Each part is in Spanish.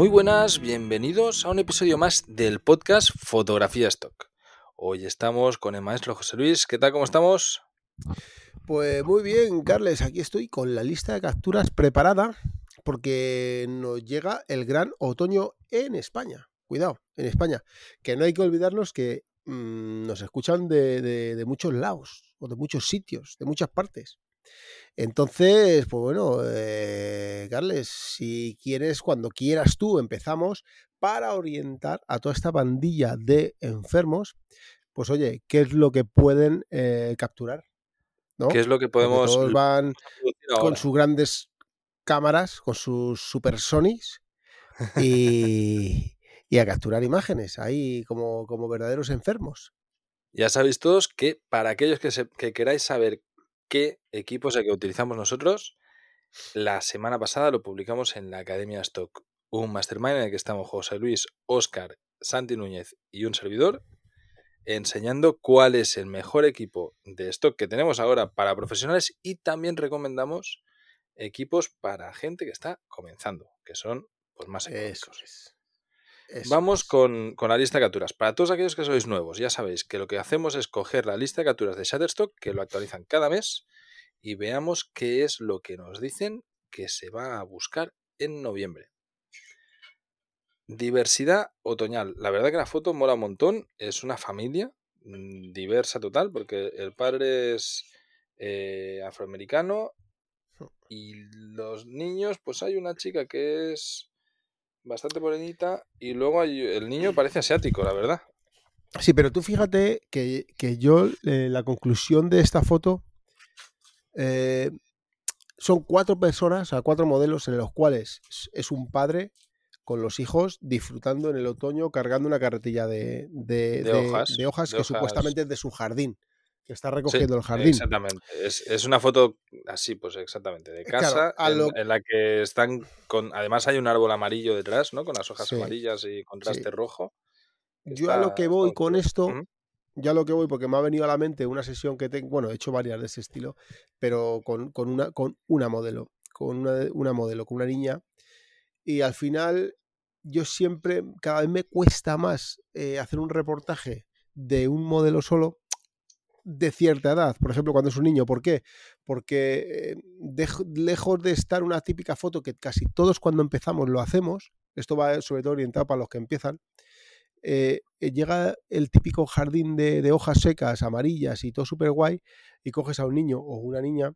Muy buenas, bienvenidos a un episodio más del podcast Fotografía Stock. Hoy estamos con el maestro José Luis. ¿Qué tal? ¿Cómo estamos? Pues muy bien, Carles. Aquí estoy con la lista de capturas preparada porque nos llega el gran otoño en España. Cuidado, en España. Que no hay que olvidarnos que mmm, nos escuchan de, de, de, muchos lados o de muchos sitios, de muchas partes. Entonces, pues bueno, eh, Carles, si quieres, cuando quieras tú, empezamos para orientar a toda esta bandilla de enfermos, pues oye, ¿qué es lo que pueden eh, capturar? ¿no? ¿Qué es lo que podemos...? Porque todos van con sus grandes cámaras, con sus supersonics y, y a capturar imágenes ahí como, como verdaderos enfermos. Ya sabéis todos que para aquellos que, se, que queráis saber qué equipo es el que utilizamos nosotros. La semana pasada lo publicamos en la Academia Stock, un mastermind en el que estamos José Luis, Oscar, Santi Núñez y un servidor, enseñando cuál es el mejor equipo de stock que tenemos ahora para profesionales y también recomendamos equipos para gente que está comenzando, que son pues, más económicos. Eso es. Vamos con, con, la lista de capturas. Para todos aquellos que sois nuevos, ya sabéis que lo que hacemos es coger la lista de capturas de Shutterstock, que lo actualizan cada mes, y veamos qué es lo que nos dicen que se va a buscar en noviembre. Diversidad otoñal. La verdad que la foto mola un montón. Es una familia mm, diversa total, porque el padre es eh, afroamericano y los niños, pues hay una chica que es bastante morenita y luego hay, el niño parece asiático, la verdad. Sí, pero tú fíjate que, que yo, eh, la conclusión de esta foto eh, son cuatro personas, o sea, cuatro modelos en los cuales es un padre con los hijos disfrutando en el otoño cargando una carretilla de, de, de hojas, de hojas de que hojas. supuestamente es de su jardín, que está recogiendo Sí, el jardín. Exactamente. Es, es una foto así, pues exactamente, de casa, a en, lo- en la que están con. Además, hay un árbol amarillo detrás, ¿no? Con las hojas Sí, amarillas y contraste sí. rojo. Yo a lo que voy con esto, Ujú. ya lo que voy, porque me ha venido a la mente una sesión que tengo, bueno, he hecho varias de ese estilo, pero con, con una, con una modelo, con una, una modelo, con una niña, y al final yo siempre, cada vez me cuesta más eh, hacer un reportaje de un modelo solo de cierta edad, por ejemplo, cuando es un niño. ¿Por qué? Porque eh, lejos de estar una típica foto que casi todos cuando empezamos lo hacemos, esto va sobre todo orientado para los que empiezan, eh, eh, llega el típico jardín de, de hojas secas, amarillas y todo súper guay, y coges a un niño o una niña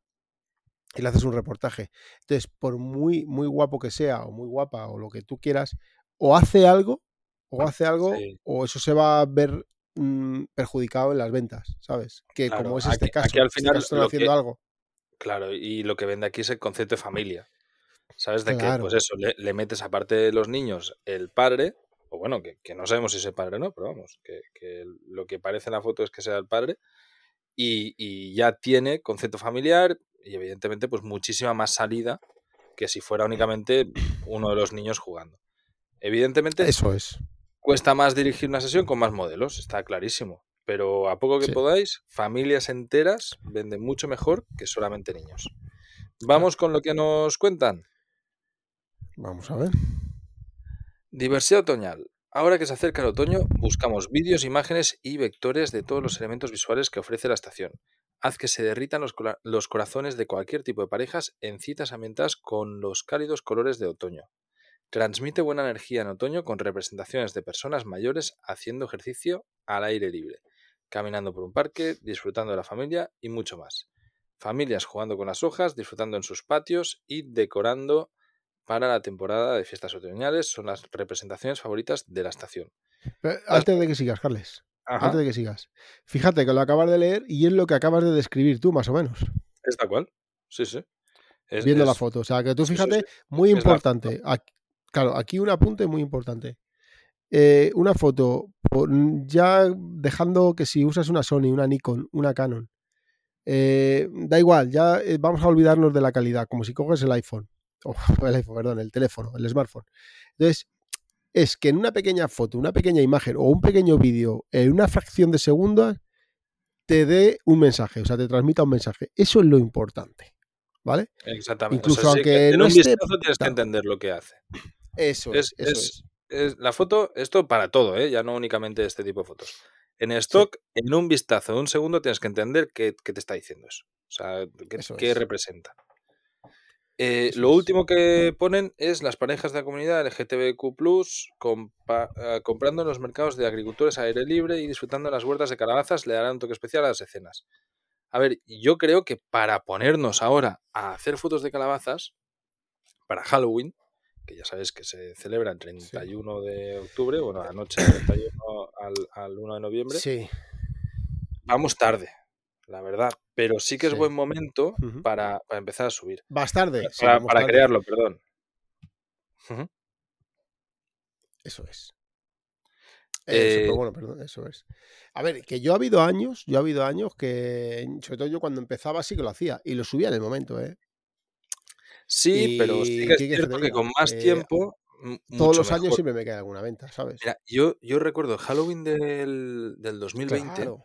y le haces un reportaje. Entonces, por muy, muy guapo que sea, o muy guapa, o lo que tú quieras, o hace algo, o hace algo, Sí. o eso se va a ver perjudicado en las ventas, ¿sabes? Que Claro, como es este aquí- caso, aquí al este final caso están haciendo que- algo. Claro, y lo que vende aquí es el concepto de familia. ¿Sabes? De Claro. que, pues eso, le, le metes aparte de los niños el padre, o bueno, que, que no sabemos si es el padre o no, pero vamos, que, que lo que parece en la foto es que sea el padre, y, y ya tiene concepto familiar y evidentemente pues muchísima más salida que si fuera únicamente uno de los niños jugando. Evidentemente Eso es. Cuesta más dirigir una sesión con más modelos, está clarísimo. Pero a poco que Sí. podáis, familias enteras venden mucho mejor que solamente niños. Vamos con lo que nos cuentan. Vamos a ver. Diversidad otoñal. Ahora que se acerca el otoño, buscamos vídeos, imágenes y vectores de todos los elementos visuales que ofrece la estación. Haz que se derritan los, los corazones de cualquier tipo de parejas en citas ambientadas con los cálidos colores de otoño. Transmite buena energía en otoño con representaciones de personas mayores haciendo ejercicio al aire libre, caminando por un parque, disfrutando de la familia y mucho más. Familias jugando con las hojas, disfrutando en sus patios y decorando para la temporada de fiestas otoñales son las representaciones favoritas de la estación. Pero antes de que sigas, Carles. Ajá, Antes de que sigas. Fíjate que lo acabas de leer y es lo que acabas de describir tú, más o menos. es tal cual. Sí, sí. Es- viendo la foto. O sea, que tú sí, sí, fíjate, sí. muy Es importante. Claro, aquí un apunte muy importante. Eh, una foto, por- ya dejando que si usas una Sony, una Nikon, una Canon, eh, da igual, ya eh, vamos a olvidarnos de la calidad, como si coges el iPhone, o el iPhone, perdón, el teléfono, el smartphone. Entonces, es que en una pequeña foto, una pequeña imagen o un pequeño vídeo, en una fracción de segundos, te dé un mensaje, o sea, te transmita un mensaje. Eso es lo importante, ¿vale? Exactamente. Incluso sí, aunque que en no un esté- tienes que entender lo que hace. Eso es, eso es. es la foto, esto para todo, ¿eh? ya no únicamente este tipo de fotos. En stock, en un vistazo de un segundo, tienes que entender qué, qué te está diciendo eso. O sea, qué, representa. Eh, lo último que ponen es las parejas de la comunidad LGTBQ, compa- eh, comprando en los mercados de agricultores a aire libre y disfrutando en las huertas de calabazas, le darán un toque especial a las escenas. A ver, yo creo que para ponernos ahora a hacer fotos de calabazas para Halloween, que ya sabes que se celebra el 31 de octubre, bueno, la noche del 31 al, al 1 de noviembre, Sí. vamos tarde, la verdad. Pero sí que es Sí. buen momento para, para empezar a subir. Vas tarde. sí, Para, vamos para tarde. crearlo, perdón. Eso es. Eso, Eh, pero bueno, perdón, eso es. A ver, que yo ha habido años, yo ha habido años que, sobre todo yo cuando empezaba sí que lo hacía y lo subía en el momento, ¿eh? Sí, pero sí que es ¿qué quieres que te cierto que con más Eh, tiempo, Todos los años mejor. siempre me cae alguna venta, ¿sabes? Mira, yo, yo recuerdo Halloween del, del 2020, Claro,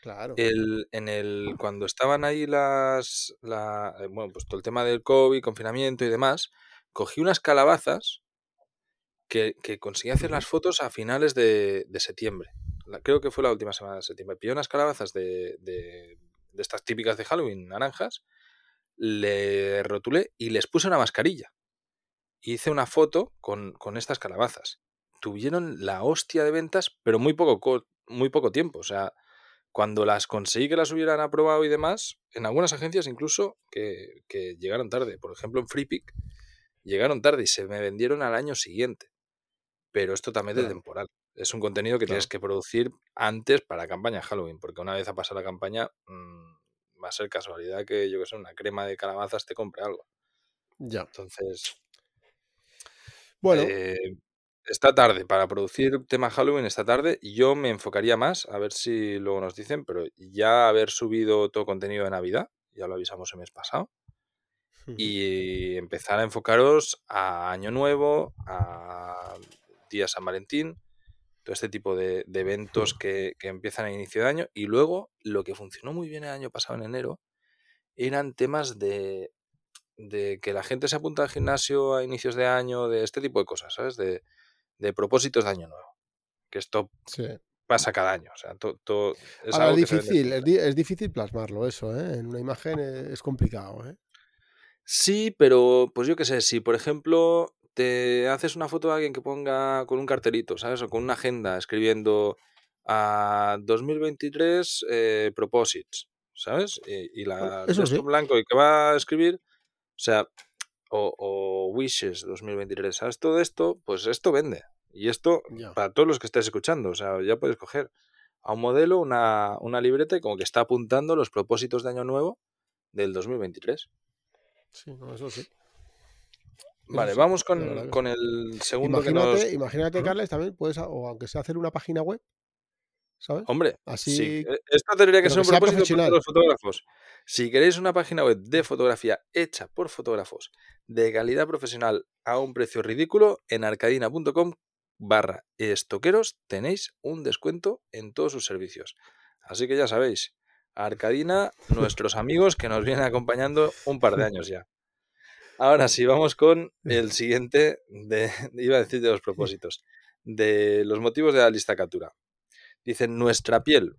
claro. el, en el, cuando estaban ahí las, la, eh, bueno, pues todo el tema del COVID, confinamiento y demás, cogí unas calabazas que, que conseguí hacer las fotos a finales de, de septiembre. La- creo que fue la última semana de septiembre. Pillé unas calabazas de, de, de estas típicas de Halloween, naranjas, le rotulé y les puse una mascarilla. Hice una foto con, con estas calabazas. Tuvieron la hostia de ventas, pero muy poco, co- muy poco tiempo. O sea, cuando las conseguí que las hubieran aprobado y demás, en algunas agencias incluso que, que llegaron tarde. Por ejemplo, en FreePick llegaron tarde y se me vendieron al año siguiente. Pero esto también es temporal. Es un contenido que tienes que producir antes para campaña Halloween, porque una vez ha pasado la campaña, mm, va a ser casualidad que yo que sé, una crema de calabazas te compre algo. Ya. Entonces, Bueno, eh, está tarde para producir tema Halloween, está tarde. Yo me enfocaría más, a ver si luego nos dicen, pero ya haber subido todo contenido de Navidad, ya lo avisamos el mes pasado, y empezar a enfocaros a Año Nuevo, a Día San Valentín, todo este tipo de, de eventos que, que empiezan a inicio de año. Y luego, lo que funcionó muy bien el año pasado en enero eran temas de, de que la gente se apunta al gimnasio a inicios de año, de este tipo de cosas, ¿sabes? De, de propósitos de año nuevo. Que esto sí. pasa cada año. O sea, to- to- es Ahora algo es difícil, es, difícil plasmarlo eso, ¿eh? En una imagen es, es complicado, ¿eh? Sí, pero pues yo qué sé, si por ejemplo te haces una foto de alguien que ponga con un cartelito, ¿sabes? O con una agenda escribiendo a 2023 eh, proposits, ¿sabes? Y, la eso sí. blanco y que va a escribir, o sea, o, o wishes 2023, ¿sabes? Todo esto, pues esto vende. Y esto para todos los que estés escuchando, o sea, ya puedes coger a un modelo una, una libreta y como que está apuntando los propósitos de año nuevo del 2023. Sí, no, eso sí. Vale, sí, vamos con, con sí. el segundo que nos... Imagínate. Carles, también puedes, o aunque sea hacer una página web, ¿sabes? Hombre, sí, Así, eh, esto tendría que ser un propósito para los fotógrafos. Si queréis una página web de fotografía hecha por fotógrafos de calidad profesional a un precio ridículo, en arcadina.com barra estoqueros tenéis un descuento en todos sus servicios. Así que ya sabéis, Arcadina, nuestros amigos que nos vienen acompañando un par de años ya. Ahora sí, vamos con el siguiente, de, iba a decir de los propósitos, de los motivos de la lista captura. Dicen nuestra piel.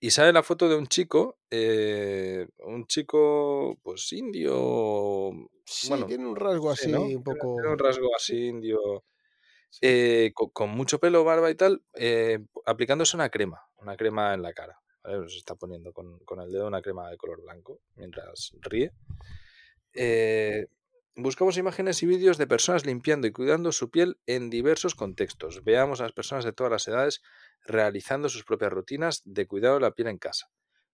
Y sale la foto de un chico, eh, un chico, pues indio, Sí, bueno, tiene un rasgo sí, así ¿no? un Tiene, tiene un poco. rasgo así indio, eh, con, con mucho pelo, barba y tal, eh, aplicándose una crema, una crema en la cara. ¿vale? Se está poniendo con, con el dedo una crema de color blanco mientras ríe. Eh, buscamos imágenes y vídeos de personas limpiando y cuidando su piel en diversos contextos. Veamos a las personas de todas las edades realizando sus propias rutinas de cuidado de la piel en casa.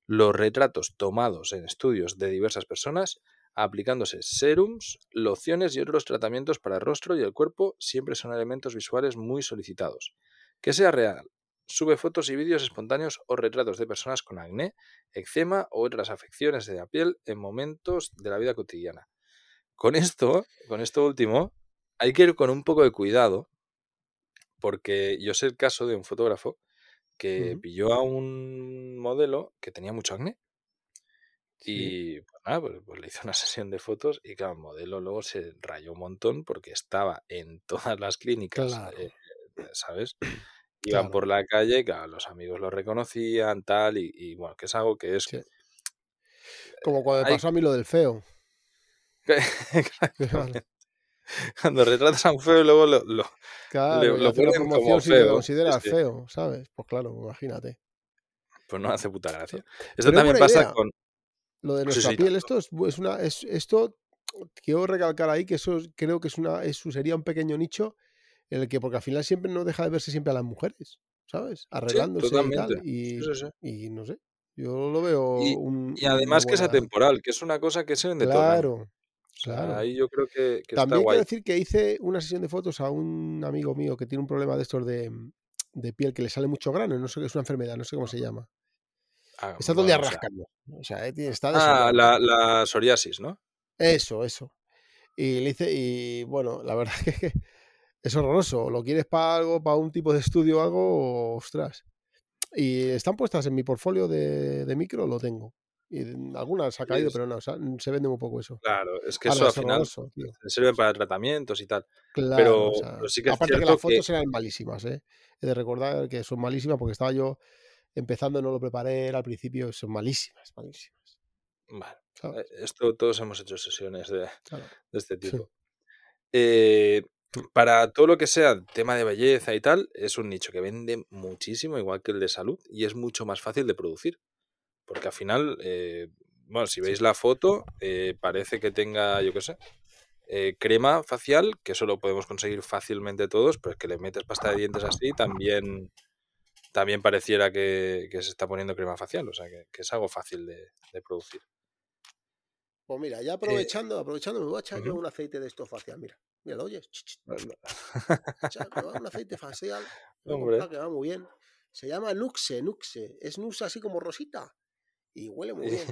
Los retratos tomados en estudios de diversas personas aplicándose serums, lociones y otros tratamientos para el rostro y el cuerpo siempre son elementos visuales muy solicitados. Que sea real. Sube fotos y vídeos espontáneos o retratos de personas con acné, eczema o otras afecciones de la piel en momentos de la vida cotidiana. Con esto, con esto último, hay que ir con un poco de cuidado, porque yo sé el caso de un fotógrafo que Ujú. pilló a un modelo que tenía mucho acné Y pues nada, pues, pues, le hizo una sesión de fotos y claro, el modelo luego se rayó un montón porque estaba en todas las clínicas, eh, ¿sabes? Iban por la calle, claro, los amigos lo reconocían, tal, y, bueno, que es algo que es... Como cuando pasó a mí lo del feo. Cuando retratas a un feo y luego lo, lo, claro, lo ponen como si feo. consideras feo, ¿sabes? Pues claro, imagínate. Pues no hace puta gracia. Esto también pasa con... Lo de nuestra piel, esto es, una... Es, esto quiero recalcar ahí que eso creo que es una, eso sería un pequeño nicho en el que, porque al final siempre no deja de verse siempre a las mujeres, ¿sabes? Arreglándose y tal. Y, no sé, yo lo veo y, un, y además que es atemporal, que es una cosa que se ven de Claro, claro. Ahí yo creo que, También está quiero decir que hice una sesión de fotos a un amigo mío que tiene un problema de estos de, de piel que le sale mucho grano, no sé qué es una enfermedad, no sé cómo se llama. Ah, está todo el día rascando. O sea, eh, está ah, la, la, psoriasis, ¿no? Eso, eso. Y le hice, y bueno, la verdad es que es horroroso. ¿Lo quieres para algo, para un tipo de estudio o algo? Ostras. Y están puestas en mi portfolio de, de micro, lo tengo. Y algunas ha caído, pero no, se vende muy poco eso. Claro, es que eso al final sirve para tratamientos y tal. Claro, pero, sí que aparte que las fotos eran malísimas, ¿eh? He de recordar que son malísimas porque estaba yo empezando, no lo preparé, al principio, son malísimas, malísimas. Vale. Eh, esto todos hemos hecho sesiones de, de este tipo. Eh, para todo lo que sea tema de belleza y tal, es un nicho que vende muchísimo, igual que el de salud, y es mucho más fácil de producir. Porque al final, eh, bueno, si veis la foto, eh, parece que tenga, yo qué sé, eh, crema facial, que eso lo podemos conseguir fácilmente todos, pero es que le metes pasta de dientes así, también, también pareciera que, se está poniendo crema facial, o sea, que, es algo fácil de, producir. Pues mira, ya aprovechando, aprovechando, me voy a echar yo un aceite de esto facial, mira. Mira, lo oyes. un aceite facial. Que va muy bien. Se llama Nuxe, Nuxe. Es Nuxe así como rosita. Y huele muy bien.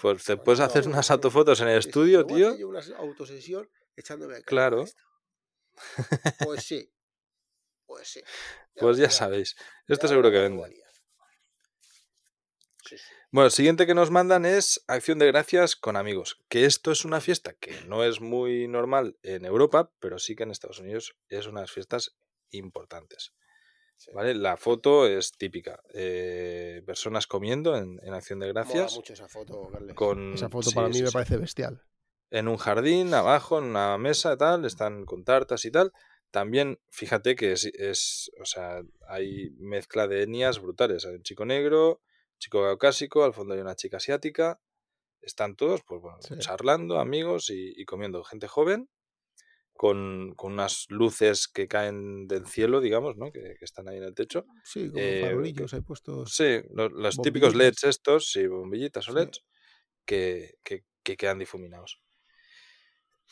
Pues te puedes hacer unas autofotos en el estudio, tío. Yo una autosesión echándome Claro. Pues sí. Pues sí. pues ya sabéis. Esto seguro que vende. Sí, sí. Bueno, el siguiente que nos mandan es Acción de Gracias con amigos, que esto es una fiesta que no es muy normal en Europa, pero sí que en Estados Unidos es unas fiestas importantes. ¿Vale? La foto es típica. Eh, personas comiendo en, Acción de Gracias. mucho esa foto, Con, esa foto para mí me parece bestial. En un jardín, abajo, en una mesa, tal, están con tartas y tal. También, fíjate que es, es o sea, hay mezcla de etnias brutales. Hay un chico negro, chico caucásico, al fondo hay una chica asiática. Están todos, pues bueno, charlando, amigos y, comiendo. Gente joven, con, unas luces que caen del cielo, digamos, ¿no? Que, están ahí en el techo. Sí, con eh, farolillos hay puestos. Sí, los, típicos LEDs estos, sí, bombillitas o LEDs, que, quedan difuminados.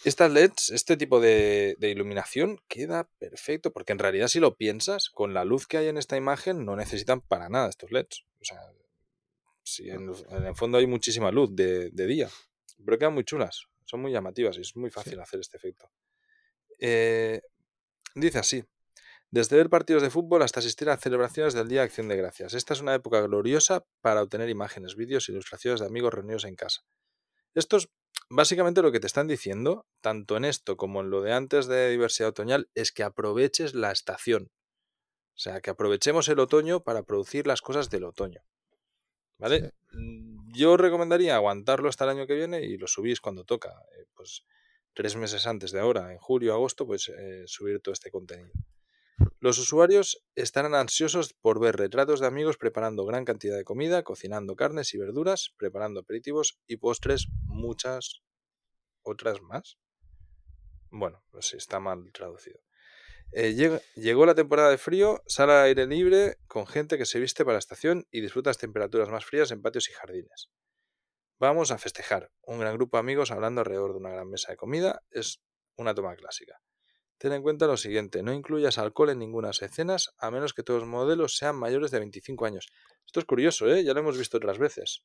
Estas LEDs, este tipo de, de, iluminación queda perfecto, porque en realidad si lo piensas, con la luz que hay en esta imagen no necesitan para nada estos LEDs. O sea, Sí, en, el fondo hay muchísima luz de, día, pero quedan muy chulas, son muy llamativas y es muy fácil hacer este efecto. Eh, dice así, desde ver partidos de fútbol hasta asistir a celebraciones del Día de Acción de Gracias. Esta es una época gloriosa para obtener imágenes, vídeos e ilustraciones de amigos reunidos en casa. Esto es básicamente lo que te están diciendo, tanto en esto como en lo de antes de diversidad otoñal, es que aproveches la estación. O sea, que aprovechemos el otoño para producir las cosas del otoño. ¿Vale? Mm, yo recomendaría aguantarlo hasta el año que viene y lo subís cuando toca. Eh, pues tres meses antes de ahora, en julio, agosto, pues eh, subir todo este contenido. Los usuarios estarán ansiosos por ver retratos de amigos preparando gran cantidad de comida, cocinando carnes y verduras, preparando aperitivos y postres, muchas otras más. Bueno, pues está mal traducido. Eh, llegó la temporada de frío, sala al aire libre con gente que se viste para la estación y disfruta las temperaturas más frías en patios y jardines. Vamos a festejar. Un gran grupo de amigos hablando alrededor de una gran mesa de comida es una toma clásica. Ten en cuenta lo siguiente, no incluyas alcohol en ninguna escenas a menos que todos los modelos sean mayores de 25 años. Esto es curioso, ¿eh? ya lo hemos visto otras veces.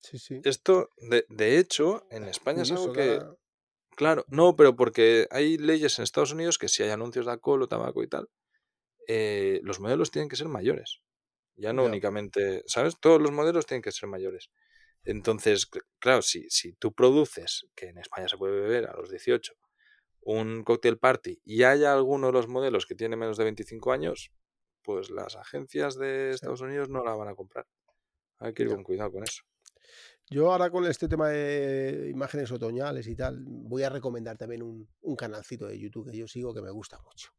Sí, sí. Esto, de, hecho, en España es algo que... Claro, no, pero porque hay leyes en Estados Unidos que si hay anuncios de alcohol o tabaco y tal, eh, los modelos tienen que ser mayores. Ya no únicamente, ¿sabes? Todos los modelos tienen que ser mayores. Entonces, claro, si, si tú produces, que en España se puede beber a los 18, un cocktail party y haya alguno de los modelos que tiene menos de 25 años, pues las agencias de Estados Unidos no la van a comprar. Hay que ir con cuidado con eso. Yo ahora con este tema de imágenes otoñales y tal, voy a recomendar también un, canalcito de YouTube que yo sigo que me gusta mucho.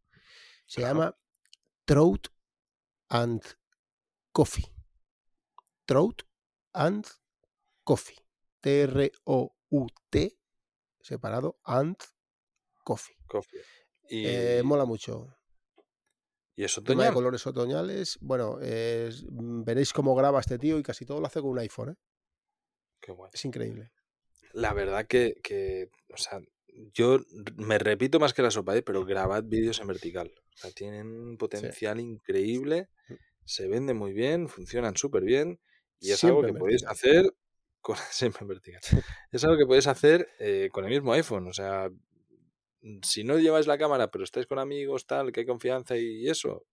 Se llama Trout and Coffee. Trout and Coffee. T-R-O-U-T separado and Coffee. Coffee. Eh, mola mucho. ¿Y es otoñal? de colores otoñales. Bueno, mm, veréis cómo graba este tío y casi todo lo hace con un iPhone. ¿eh? Es increíble. La verdad que, o sea, yo me repito más que la sopa, ¿eh? pero grabad vídeos en vertical. O sea, tienen un potencial increíble, mm. se venden muy bien, funcionan súper bien y es algo que podéis hacer con, siempre en vertical. Es algo que podéis hacer eh, con el mismo iPhone. O sea, si no lleváis la cámara, pero estáis con amigos, tal, que hay confianza y eso,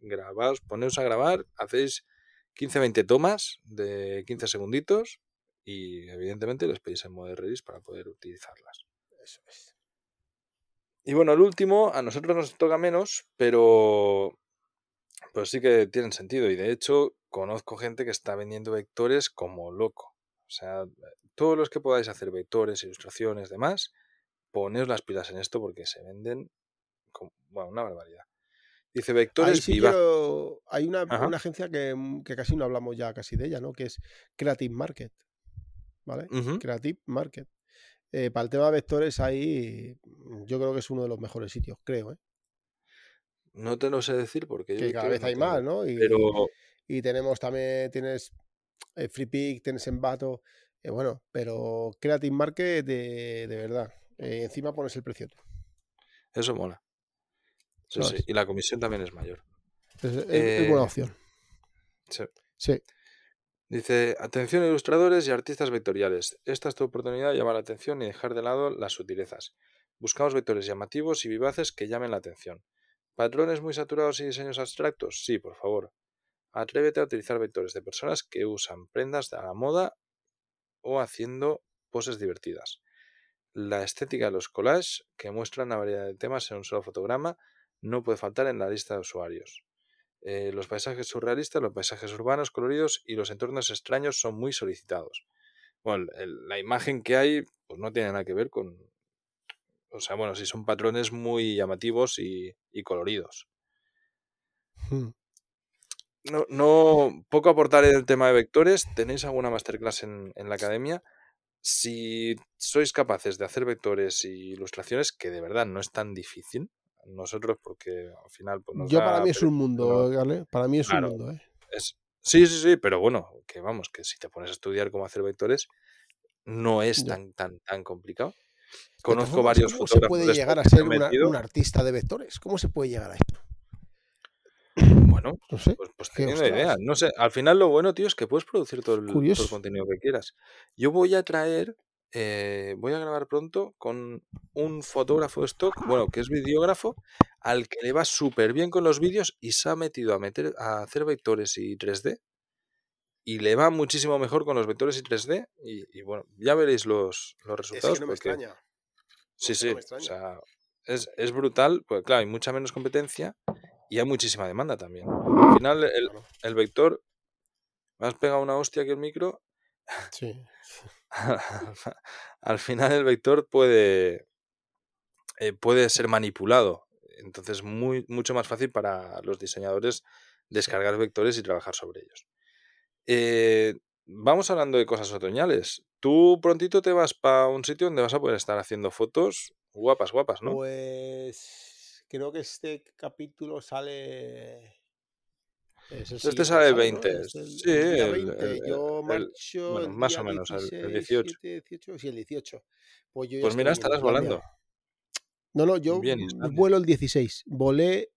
grabaos, poneos a grabar, hacéis 15-20 tomas de 15 segunditos y evidentemente les pedís en modo Redis para poder utilizarlas. Eso es. Y bueno, el último, a nosotros nos toca menos, pero pues sí que tienen sentido. Y de hecho, conozco gente que está vendiendo vectores como loco. O sea, todos los que podáis hacer vectores, ilustraciones, demás, poneos las pilas en esto porque se venden como, bueno, una barbaridad. Dice vectores Hay una, agencia que, casi no hablamos ya casi de ella, ¿no? Que es Creative Market. ¿Vale? Creative Market. Eh, para el tema de vectores ahí yo creo que es uno de los mejores sitios, creo, ¿eh? No te lo sé decir porque que cada vez hay más, ¿no? Y, pero... y tenemos también, tienes eh, FreePick, tienes Envato, eh, bueno, pero Creative Market de, de verdad. Encima pones el precio Eso mola. Sí, sí. Y la comisión también es mayor. Es, buena opción. Sí. Sí. Dice, atención ilustradores y artistas vectoriales. Esta es tu oportunidad de llamar la atención y dejar de lado las sutilezas. Buscamos vectores llamativos y vivaces que llamen la atención. ¿Patrones muy saturados y diseños abstractos? Sí, por favor. Atrévete a utilizar vectores de personas que usan prendas de la moda o haciendo poses divertidas. La estética de los collages, que muestran una variedad de temas en un solo fotograma, no puede faltar en la lista de usuarios. Eh, los paisajes surrealistas, los paisajes urbanos coloridos y los entornos extraños son muy solicitados. Bueno, la imagen que hay pues no tiene nada que ver con... O sea, bueno, si son patrones muy llamativos y, coloridos. Hmm. No, no, poco aportar en el tema de vectores. ¿Tenéis alguna masterclass en, en la academia? Si sois capaces de hacer vectores y ilustraciones, que de verdad no es tan difícil, nosotros porque al final... Pues, Yo para mí es un mundo. Para mí es un mundo, ¿eh? sí, sí, sí, pero bueno, que vamos, que si te pones a estudiar cómo hacer vectores, no es tan, tan, tan complicado. Conozco varios ¿Cómo se puede llegar a ser un artista de vectores? ¿Cómo se puede llegar a esto? Bueno, no sé, pues, pues teniendo idea. No sé, al final lo bueno, tío, es que puedes producir todo el, todo el contenido que quieras. Yo voy a traer eh, voy a grabar pronto con un fotógrafo stock, bueno, que es videógrafo, al que le va súper bien con los vídeos y se ha metido a, meter, a hacer vectores y 3D. Y le va muchísimo mejor con los vectores y 3D. Y, bueno, ya veréis los, los resultados. no me extraña. Sí, sí. o sea, es, es, brutal, pues claro, hay mucha menos competencia y hay muchísima demanda también. Al final, el, el vector, me has pegado una hostia aquí el micro. Sí. al final el vector puede, eh, puede ser manipulado. Entonces muy, mucho más fácil para los diseñadores descargar vectores y trabajar sobre ellos. Eh, vamos hablando de cosas otoñales. Tú prontito te vas para un sitio donde vas a poder estar haciendo fotos guapas, guapas, ¿no? Pues creo que este capítulo sale este sale el 20. sí, yo marcho. más o menos, el, 18. Sí, el 18. Pues, pues mira, estarás volando. No, no, yo vuelo el 16. Volé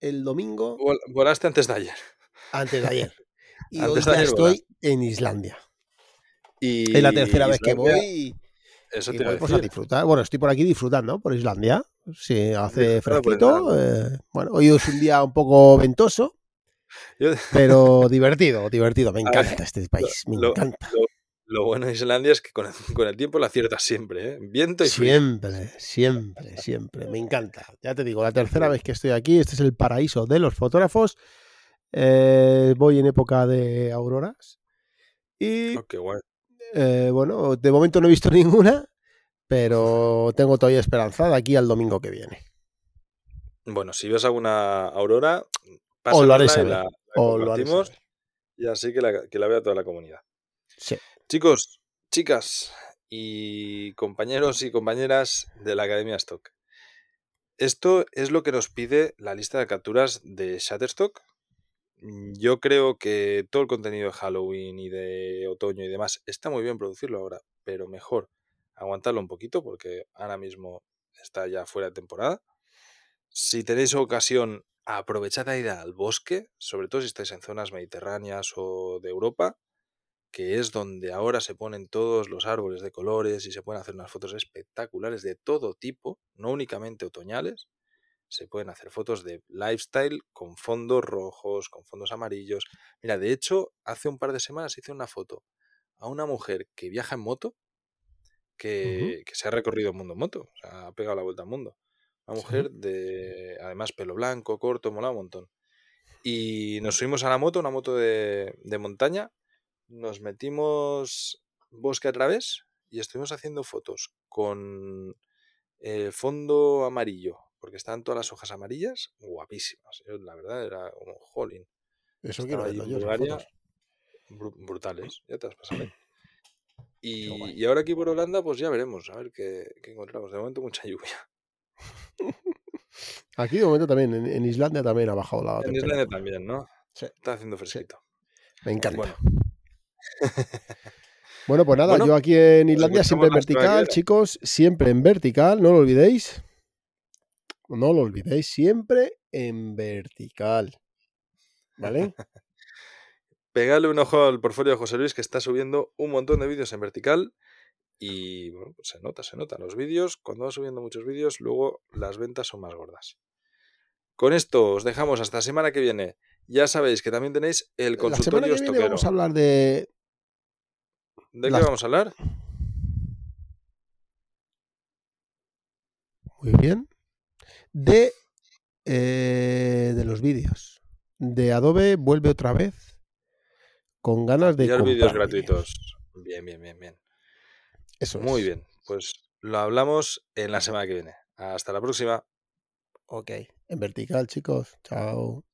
el domingo. volaste antes de ayer. Antes de ayer. Y hoy ya estoy en Islandia. Y, es la tercera vez que voy. Eso te voy pues, a, disfrutar. Bueno, estoy por aquí disfrutando, por Islandia. Sí, hace fresquito. Eh, bueno, hoy es un día un poco ventoso. Pero divertido, divertido. Me encanta este país, me encanta. Lo bueno de Islandia es que con el, con el tiempo la aciertas siempre, ¿eh? Viento y frío. Siempre, siempre, siempre. Me encanta. Ya te digo, la tercera vez que estoy aquí, este es el paraíso de los fotógrafos. Eh, voy en época de auroras. Y Oh, qué guay. eh, bueno, de momento no he visto ninguna, pero tengo todavía esperanza de aquí al domingo que viene. Bueno, si ves alguna aurora, Os lo haré saber. la, la lo haré saber. y así que la, que la vea toda la comunidad. Sí. Chicos, chicas y compañeros y compañeras de la Academia Stock. Esto es lo que nos pide la lista de capturas de Shutterstock. Mm, Yo creo que todo el contenido de Halloween y de otoño y demás está muy bien producirlo ahora, pero mejor aguantarlo un poquito porque ahora mismo está ya fuera de temporada. Si tenéis ocasión, aprovechad a ir al bosque, sobre todo si estáis en zonas mediterráneas o de Europa, que es donde ahora se ponen todos los árboles de colores y se pueden hacer unas fotos espectaculares de todo tipo, no únicamente otoñales. Se pueden hacer fotos de lifestyle con fondos rojos, con fondos amarillos. Mira, de hecho, hace un par de semanas hice una foto a una mujer que viaja en moto, que, que se ha recorrido el mundo en moto, o sea, ha pegado la vuelta al mundo. Una Sí. mujer de, además, pelo blanco, corto, mola un montón. Y nos subimos a la moto, una moto de, de montaña, nos metimos bosque a través y estuvimos haciendo fotos con el fondo amarillo, porque estaban todas las hojas amarillas, guapísimas. Yo, la verdad era como jolín. Eso quiero verlo yo, Bulgaria, brutales, ya te las pasaré. Y, ahora aquí por Holanda, pues ya veremos, a ver qué, qué encontramos. De momento mucha lluvia. Aquí de momento también, en, en Islandia también ha bajado la En temperatura. Islandia también, ¿no? Sí. Está haciendo fresquito. Me encanta. Bueno, Bueno, pues nada, Bueno, yo aquí en Islandia siempre en vertical, chicos, siempre en vertical, no lo olvidéis. No lo olvidéis, siempre en vertical. ¿Vale? pegadle un ojo al portfolio de José Luis que está subiendo un montón de vídeos en vertical y bueno, pues se nota, se nota. Los vídeos, cuando va subiendo muchos vídeos, luego las ventas son más gordas. Con esto os dejamos hasta semana que viene. Ya sabéis que también tenéis el La semana consultorio que viene vamos a hablar de. ¿De qué vamos a hablar? Muy bien. De. eh, de los vídeos. De Adobe vuelve otra vez. Con ganas de. Pillar vídeos gratuitos. Bien, bien, bien, bien. Eso Muy es. bien. Pues lo hablamos en la semana que viene. Hasta la próxima. Ok. En vertical, chicos. Chao.